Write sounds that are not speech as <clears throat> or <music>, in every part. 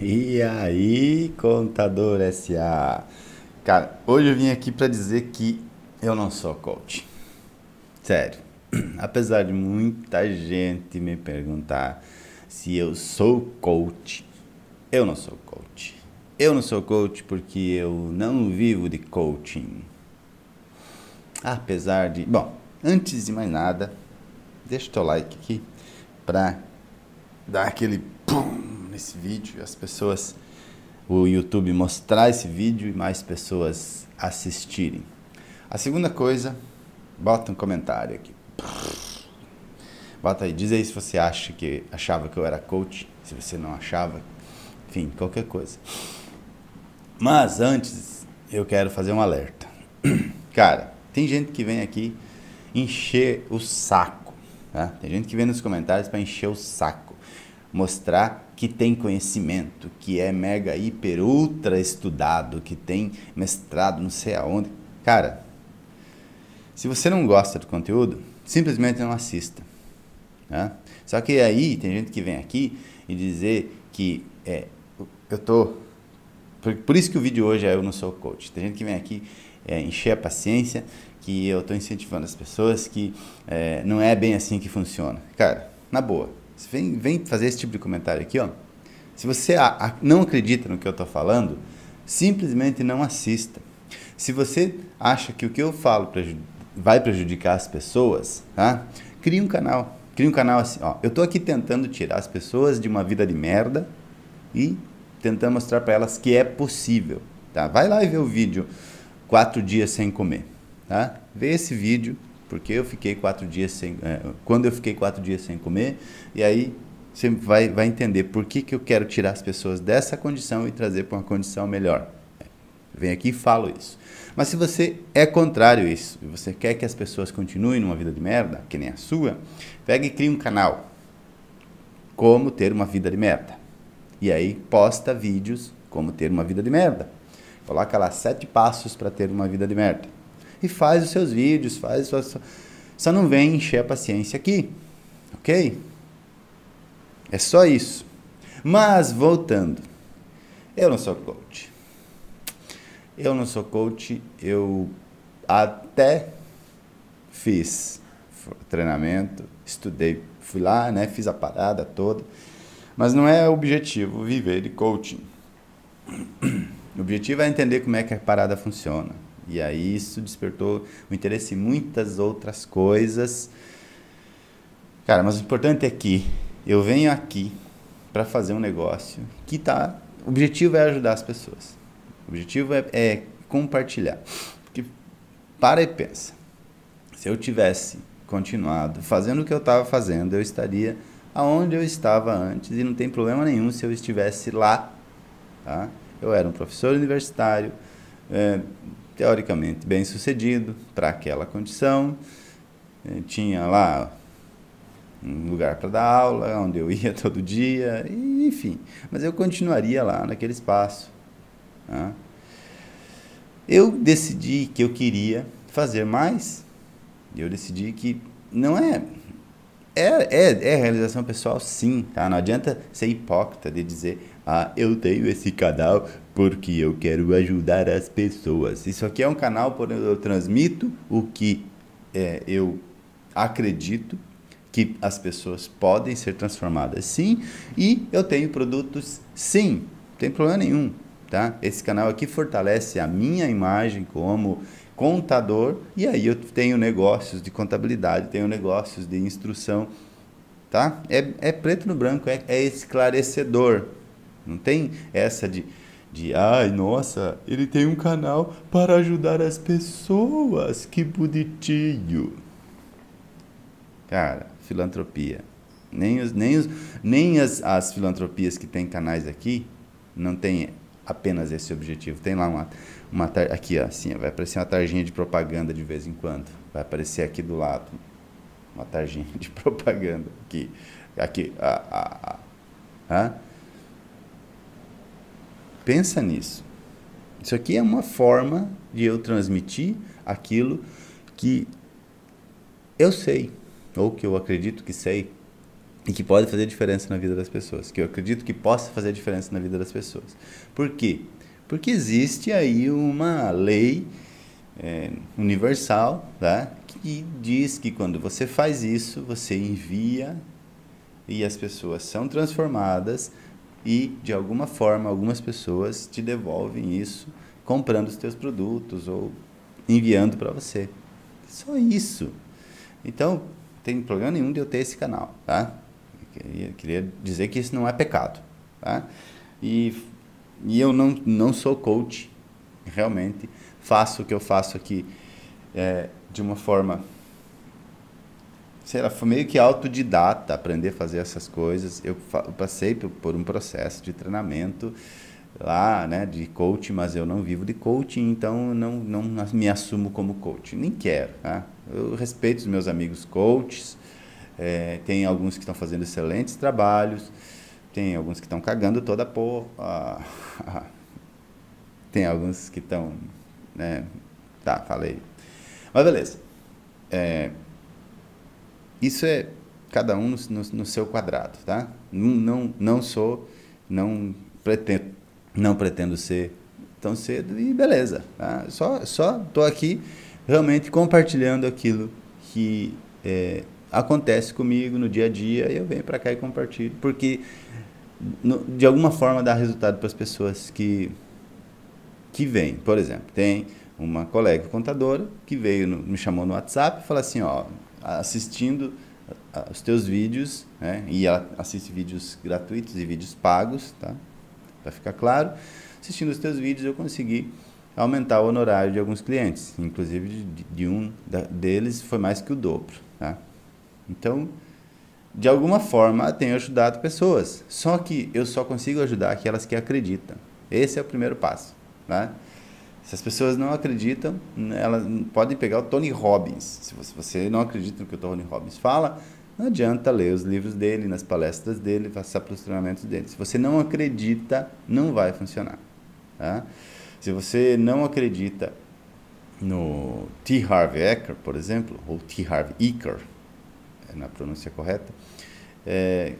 E aí, contador SA? Cara, hoje eu vim aqui para dizer que eu não sou coach. Sério. <clears throat> Apesar de muita gente me perguntar se eu sou coach, eu não sou coach. Eu não sou coach porque eu não vivo de coaching. Apesar de. Bom, antes de mais nada, deixa o teu like aqui para dar aquele pum nesse vídeo, as pessoas, o YouTube mostrar esse vídeo e mais pessoas assistirem. A segunda coisa, bota um comentário aqui. Bota aí, diz aí se você acha que achava que eu era coach, se você não achava, enfim, qualquer coisa. Mas antes, eu quero fazer um alerta. <clears throat> Cara, tem gente que vem aqui encher o saco, tá? Tem gente que vem nos comentários para encher o saco, mostrar que tem conhecimento, que é mega, hiper, ultra estudado, que tem mestrado não sei aonde. Cara, se você não gosta do conteúdo, simplesmente não assista. Né? Só que aí tem gente que vem aqui e dizer que é, eu tô. Por, por, isso que o vídeo hoje é Eu Não Sou Coach. Tem gente que vem aqui é, encher a paciência, que eu estou incentivando as pessoas, que é, não é bem assim que funciona. Cara, na boa, vem, vem fazer esse tipo de comentário aqui, ó. Se você não acredita no que eu estou falando, simplesmente não assista. Se você acha que o que eu falo vai prejudicar as pessoas, tá? Crie um canal. Crie um canal assim, ó. Eu estou aqui tentando tirar as pessoas de uma vida de merda e tentando mostrar para elas que é possível, tá? Vai lá e vê o vídeo quatro dias sem comer, tá? Vê esse vídeo porque eu fiquei quatro dias sem, é, quando eu fiquei quatro dias sem comer, e aí você vai, vai entender por que, que eu quero tirar as pessoas dessa condição e trazer para uma condição melhor. Vem aqui e falo isso. Mas se você é contrário a isso, e você quer que as pessoas continuem numa vida de merda, que nem a sua, pega e cria um canal. Como ter uma vida de merda. E aí posta vídeos como ter uma vida de merda. Coloca lá sete passos para ter uma vida de merda e faz os seus vídeos, faz suas... Só não vem encher a paciência aqui, ok? É só isso. Mas, voltando, eu não sou coach. Eu não sou coach, eu até fiz treinamento, estudei, fui lá, né, fiz a parada toda, mas não é objetivo viver de coaching. O objetivo é entender como é que a parada funciona e aí isso despertou o interesse em muitas outras coisas. Cara, mas o importante é que eu venho aqui para fazer um negócio que tá. O objetivo é ajudar as pessoas. O objetivo é, é compartilhar. Porque para e pensa. Se eu tivesse continuado fazendo o que eu estava fazendo, eu estaria aonde eu estava antes e não tem problema nenhum se eu estivesse lá. Tá? Eu era um professor universitário, é, teoricamente bem sucedido para aquela condição. Eh, tinha lá um lugar para dar aula, onde eu <laughs> ia todo dia, enfim. Mas eu continuaria lá naquele espaço. Tá? Eu decidi que eu queria fazer mais. Eu decidi que não é. É, é, é realização pessoal, sim. Tá? Não adianta ser hipócrita de dizer, ah, eu tenho esse canal porque eu quero ajudar as pessoas. Isso aqui é um canal por onde eu transmito o que é, eu acredito que as pessoas podem ser transformadas sim e eu tenho produtos sim, não tem problema nenhum, tá? Esse canal aqui fortalece a minha imagem como contador e aí eu tenho negócios de contabilidade, tenho negócios de instrução, tá? É, é preto no branco, é, é esclarecedor, não tem essa de de ai, nossa, ele tem um canal para ajudar as pessoas, que bonitinho. Cara, filantropia. Nem, os, nem, os, nem as, as filantropias que tem canais aqui não tem apenas esse objetivo. Tem lá uma, uma aqui ó, assim, vai aparecer uma tarjinha de propaganda de vez em quando. Vai aparecer aqui do lado uma tarjinha <laughs> de propaganda aqui, aqui, a Pensa nisso. Isso aqui é uma forma de eu transmitir aquilo que eu sei, ou que eu acredito que sei. e que pode fazer diferença na vida das pessoas, que eu acredito que possa fazer diferença na vida das pessoas. Por quê? Porque existe aí uma lei é, universal tá? que diz que quando você faz isso, você envia e as pessoas são transformadas e de alguma forma algumas pessoas te devolvem isso comprando os teus produtos ou enviando para você. Só isso. Então, tem problema nenhum de eu ter esse canal, tá? Queria, queria dizer que isso não é pecado. Tá? E, e eu não, não sou coach, realmente. Faço o que eu faço aqui é, de uma forma sei lá, meio que autodidata aprender a fazer essas coisas. Eu, eu passei por, por, um processo de treinamento lá, né, de coaching, mas eu não vivo de coaching, então não, não me assumo como coach. Nem quero, tá? Eu respeito os meus amigos coaches, é, tem alguns que estão fazendo excelentes trabalhos, tem alguns que estão cagando toda a porra. tem alguns que estão. Né? Tá, falei. Mas beleza. É, isso é cada um no, no, no, seu quadrado, tá? Não, não, não sou, não pretendo, não pretendo ser tão cedo e beleza. Tá? Só, só tô aqui realmente compartilhando aquilo que é, acontece comigo no dia a dia e eu venho para cá e compartilho, porque no, de alguma forma dá resultado para as pessoas que que vêm. Por exemplo, tem uma colega contadora que veio no, me chamou no WhatsApp e falou assim, ó, assistindo os teus vídeos, né? E ela assiste vídeos gratuitos e vídeos pagos, tá? Para ficar claro, assistindo os teus vídeos eu consegui aumentar o honorário de alguns clientes, inclusive de, de um deles foi mais que o dobro, tá? Então, de alguma forma, tenho ajudado pessoas. Só que eu só consigo ajudar aquelas que acreditam. Esse é o primeiro passo. Né? Se as pessoas não acreditam, elas podem pegar o Tony Robbins. Se você não acredita no que o Tony Robbins fala, não adianta ler os livros dele, nas palestras dele, passar para os treinamentos dele. Se você não acredita, não vai funcionar. Tá? Se você não acredita no T. Harv Eker, por exemplo, ou T. Harv Eker, na pronúncia correta, é,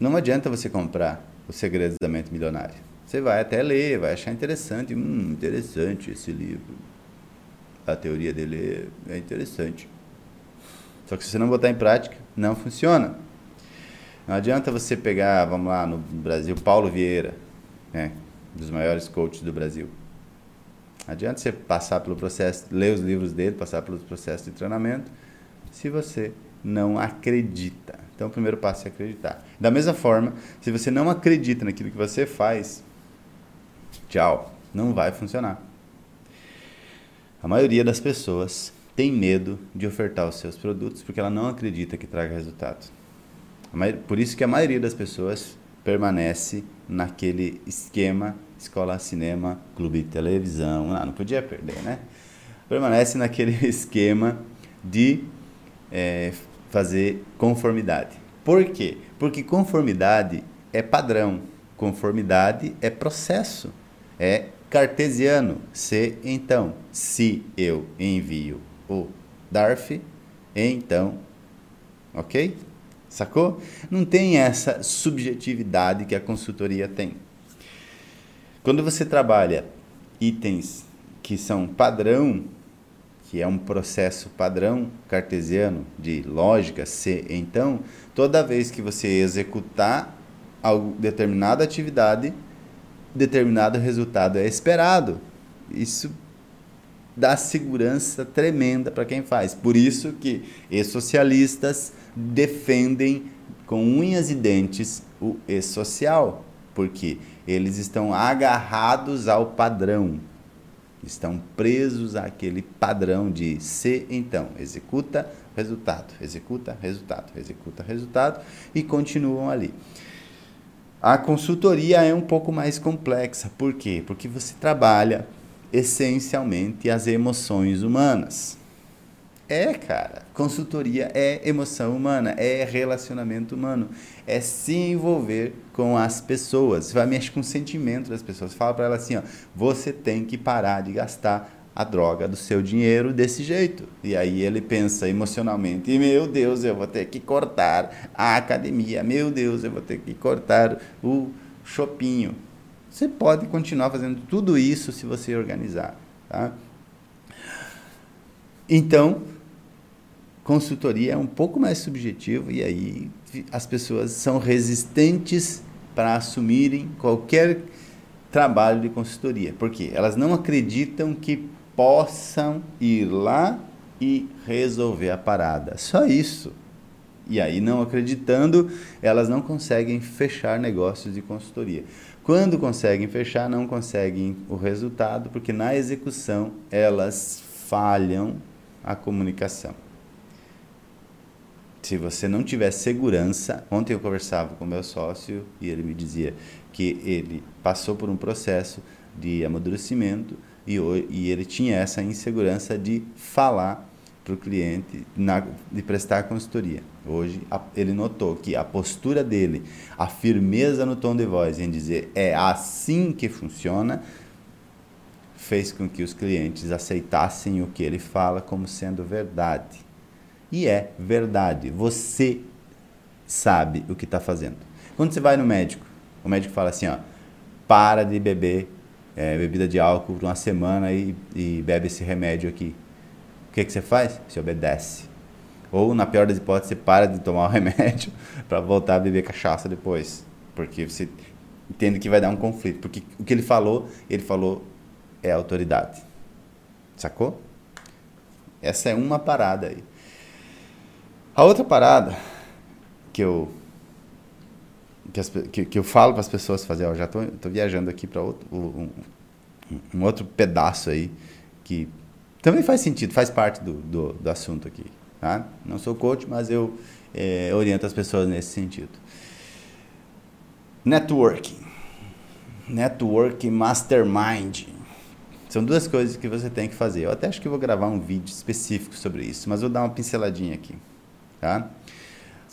não adianta você comprar Os Segredos da Mente Milionária. Você vai até ler, vai achar interessante, hum, interessante esse livro. A teoria dele é interessante. Só que se você não botar em prática, não funciona. Não adianta você pegar, vamos lá, no Brasil, Paulo Vieira, né, dos maiores coaches do Brasil. Não adianta você passar pelo processo, ler os livros dele, passar pelo processo de treinamento, se você não acredita. Então, o primeiro passo é acreditar. Da mesma forma, se você não acredita naquilo que você faz, tchau, não vai funcionar. A maioria das pessoas tem medo de ofertar os seus produtos porque ela não acredita que traga resultado. Por isso que a maioria das pessoas permanece naquele esquema escola, cinema, clube de televisão, ah, não podia perder, né? Permanece naquele <laughs> esquema de é, fazer conformidade. Por quê? Porque conformidade é padrão, conformidade é processo, é cartesiano. Se então, se eu envio o DARF, então, ok? Sacou? Não tem essa subjetividade que a consultoria tem. Quando você trabalha itens que são padrão, que é um processo padrão cartesiano de lógica C, então, toda vez que você executar algo, determinada atividade, determinado resultado é esperado. Isso dá segurança tremenda para quem faz. Por isso que e-socialistas defendem com unhas e dentes o e-social, porque eles estão agarrados ao padrão estão presos àquele padrão de se então, executa, resultado, executa, resultado, executa, resultado e continuam ali. A consultoria é um pouco mais complexa, por quê? Porque você trabalha essencialmente as emoções humanas. É, cara. Consultoria é emoção humana, é relacionamento humano, é se envolver com as pessoas. Você vai mexer com o sentimento das pessoas. Fala para ela assim, ó, você tem que parar de gastar a droga do seu dinheiro desse jeito. E aí ele pensa emocionalmente: meu Deus, eu vou ter que cortar a academia, meu Deus, eu vou ter que cortar o chopinho. Você pode continuar fazendo tudo isso se você organizar. Tá? Então, consultoria é um pouco mais subjetivo e aí as pessoas são resistentes para assumirem qualquer trabalho de consultoria. porque Elas não acreditam que possam ir lá e resolver a parada. Só isso. E aí, não acreditando, elas não conseguem fechar negócios de consultoria. Quando conseguem fechar, não conseguem o resultado, porque na execução elas falham a comunicação. Se você não tiver segurança, ontem eu conversava com meu sócio e ele me dizia que ele passou por um processo de amadurecimento e, e ele tinha essa insegurança de falar para o cliente, na, de prestar consultoria. Hoje a, ele notou que a postura dele, a firmeza no tom de voz em dizer é assim que funciona, fez com que os clientes aceitassem o que ele fala como sendo verdade. E é verdade. Você sabe o que está fazendo. Quando você vai no médico, o médico fala assim, ó, para de beber é, bebida de álcool por uma semana e, e bebe esse remédio aqui. O que, que você faz? Você obedece. Ou, na pior das hipóteses, você para de tomar o <laughs> remédio para voltar a beber cachaça depois. Porque você entende que vai dar um conflito. Porque o que ele falou, ele falou é autoridade. Sacou? Essa é uma parada aí. A outra parada que eu que, as, que, que eu falo para as pessoas fazer, ó, já estou viajando aqui para outro, um, um, outro pedaço aí que também faz sentido, faz parte do, do, do assunto aqui. Tá? Não sou coach, mas eu é, oriento as pessoas nesse sentido. Networking. Networking Mastermind. São duas coisas que você tem que fazer. Eu até acho que vou gravar um vídeo específico sobre isso, mas vou dar uma pinceladinha aqui. Tá?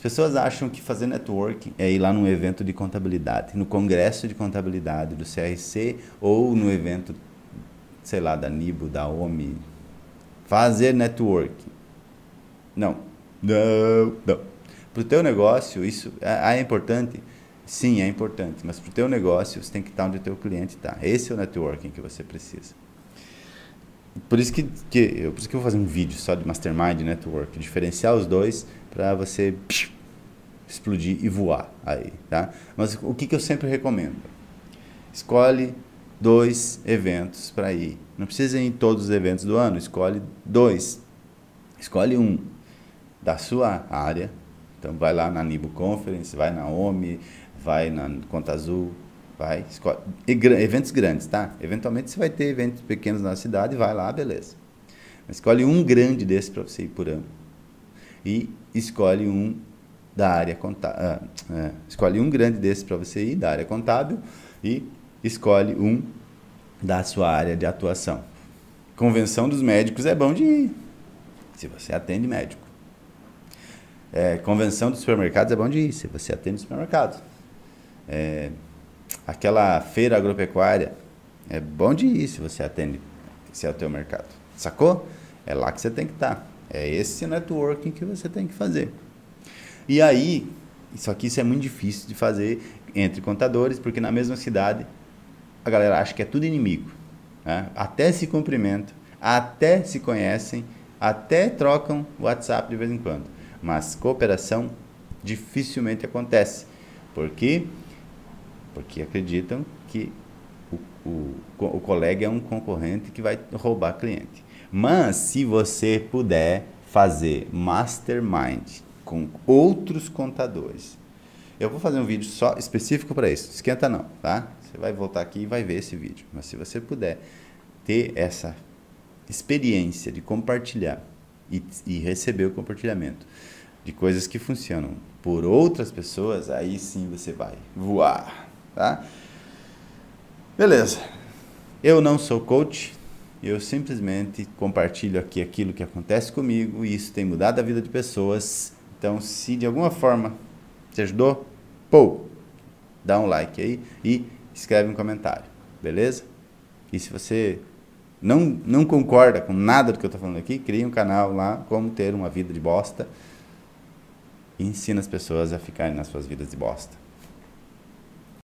pessoas acham que fazer networking é ir lá num evento de contabilidade, no congresso de contabilidade do CRC ou no evento, sei lá, da NIBO, da OMI. Fazer networking. Não. Não, não. Para o teu negócio, isso é, é importante? Sim, é importante. Mas para o teu negócio, você tem que estar onde o teu cliente está. Esse é o networking que você precisa. Por isso que, que, por isso que eu vou fazer um vídeo só de Mastermind Network, diferenciar os dois para você explodir e voar aí, tá? Mas o que, que eu sempre recomendo? Escolhe dois eventos para ir. Não precisa ir em todos os eventos do ano, escolhe dois. Escolhe um da sua área. Então vai lá na Nibo Conference, vai na OMI, vai na Conta Azul, vai, escolhe, eventos grandes, tá? Eventualmente você vai ter eventos pequenos na cidade, vai lá, beleza. Mas escolhe um grande desse para você ir por ano. E escolhe um da área contábil. Ah, é, escolhe um grande desses para você ir, da área contábil, e escolhe um da sua área de atuação. Convenção dos médicos é bom de ir, se você atende médico. É, convenção dos supermercados é bom de ir, se você atende supermercado. É, aquela feira agropecuária é bom de ir, se você atende, se é o teu mercado. Sacou? É lá que você tem que estar. Tá. É esse networking que você tem que fazer. E aí, isso aqui isso é muito difícil de fazer entre contadores, porque na mesma cidade a galera acha que é tudo inimigo. Né? Até se cumprimentam, até se conhecem, até trocam WhatsApp de vez em quando. Mas cooperação dificilmente acontece. Por quê? Porque acreditam que o, o, o colega é um concorrente que vai roubar cliente. Mas se você puder fazer mastermind com outros contadores. Eu vou fazer um vídeo só específico para isso. Esquenta não, tá? Você vai voltar aqui e vai ver esse vídeo. Mas se você puder ter essa experiência de compartilhar e, e receber o compartilhamento de coisas que funcionam por outras pessoas, aí sim você vai voar, tá? Beleza. Eu não sou coach, eu simplesmente compartilho aqui aquilo que acontece comigo e isso tem mudado a vida de pessoas então, se de alguma forma te ajudou, pô, dá um like aí e escreve um comentário, beleza? E se você não, não concorda com nada do que eu estou falando aqui, cria um canal lá, como ter uma vida de bosta, e ensina as pessoas a ficarem nas suas vidas de bosta.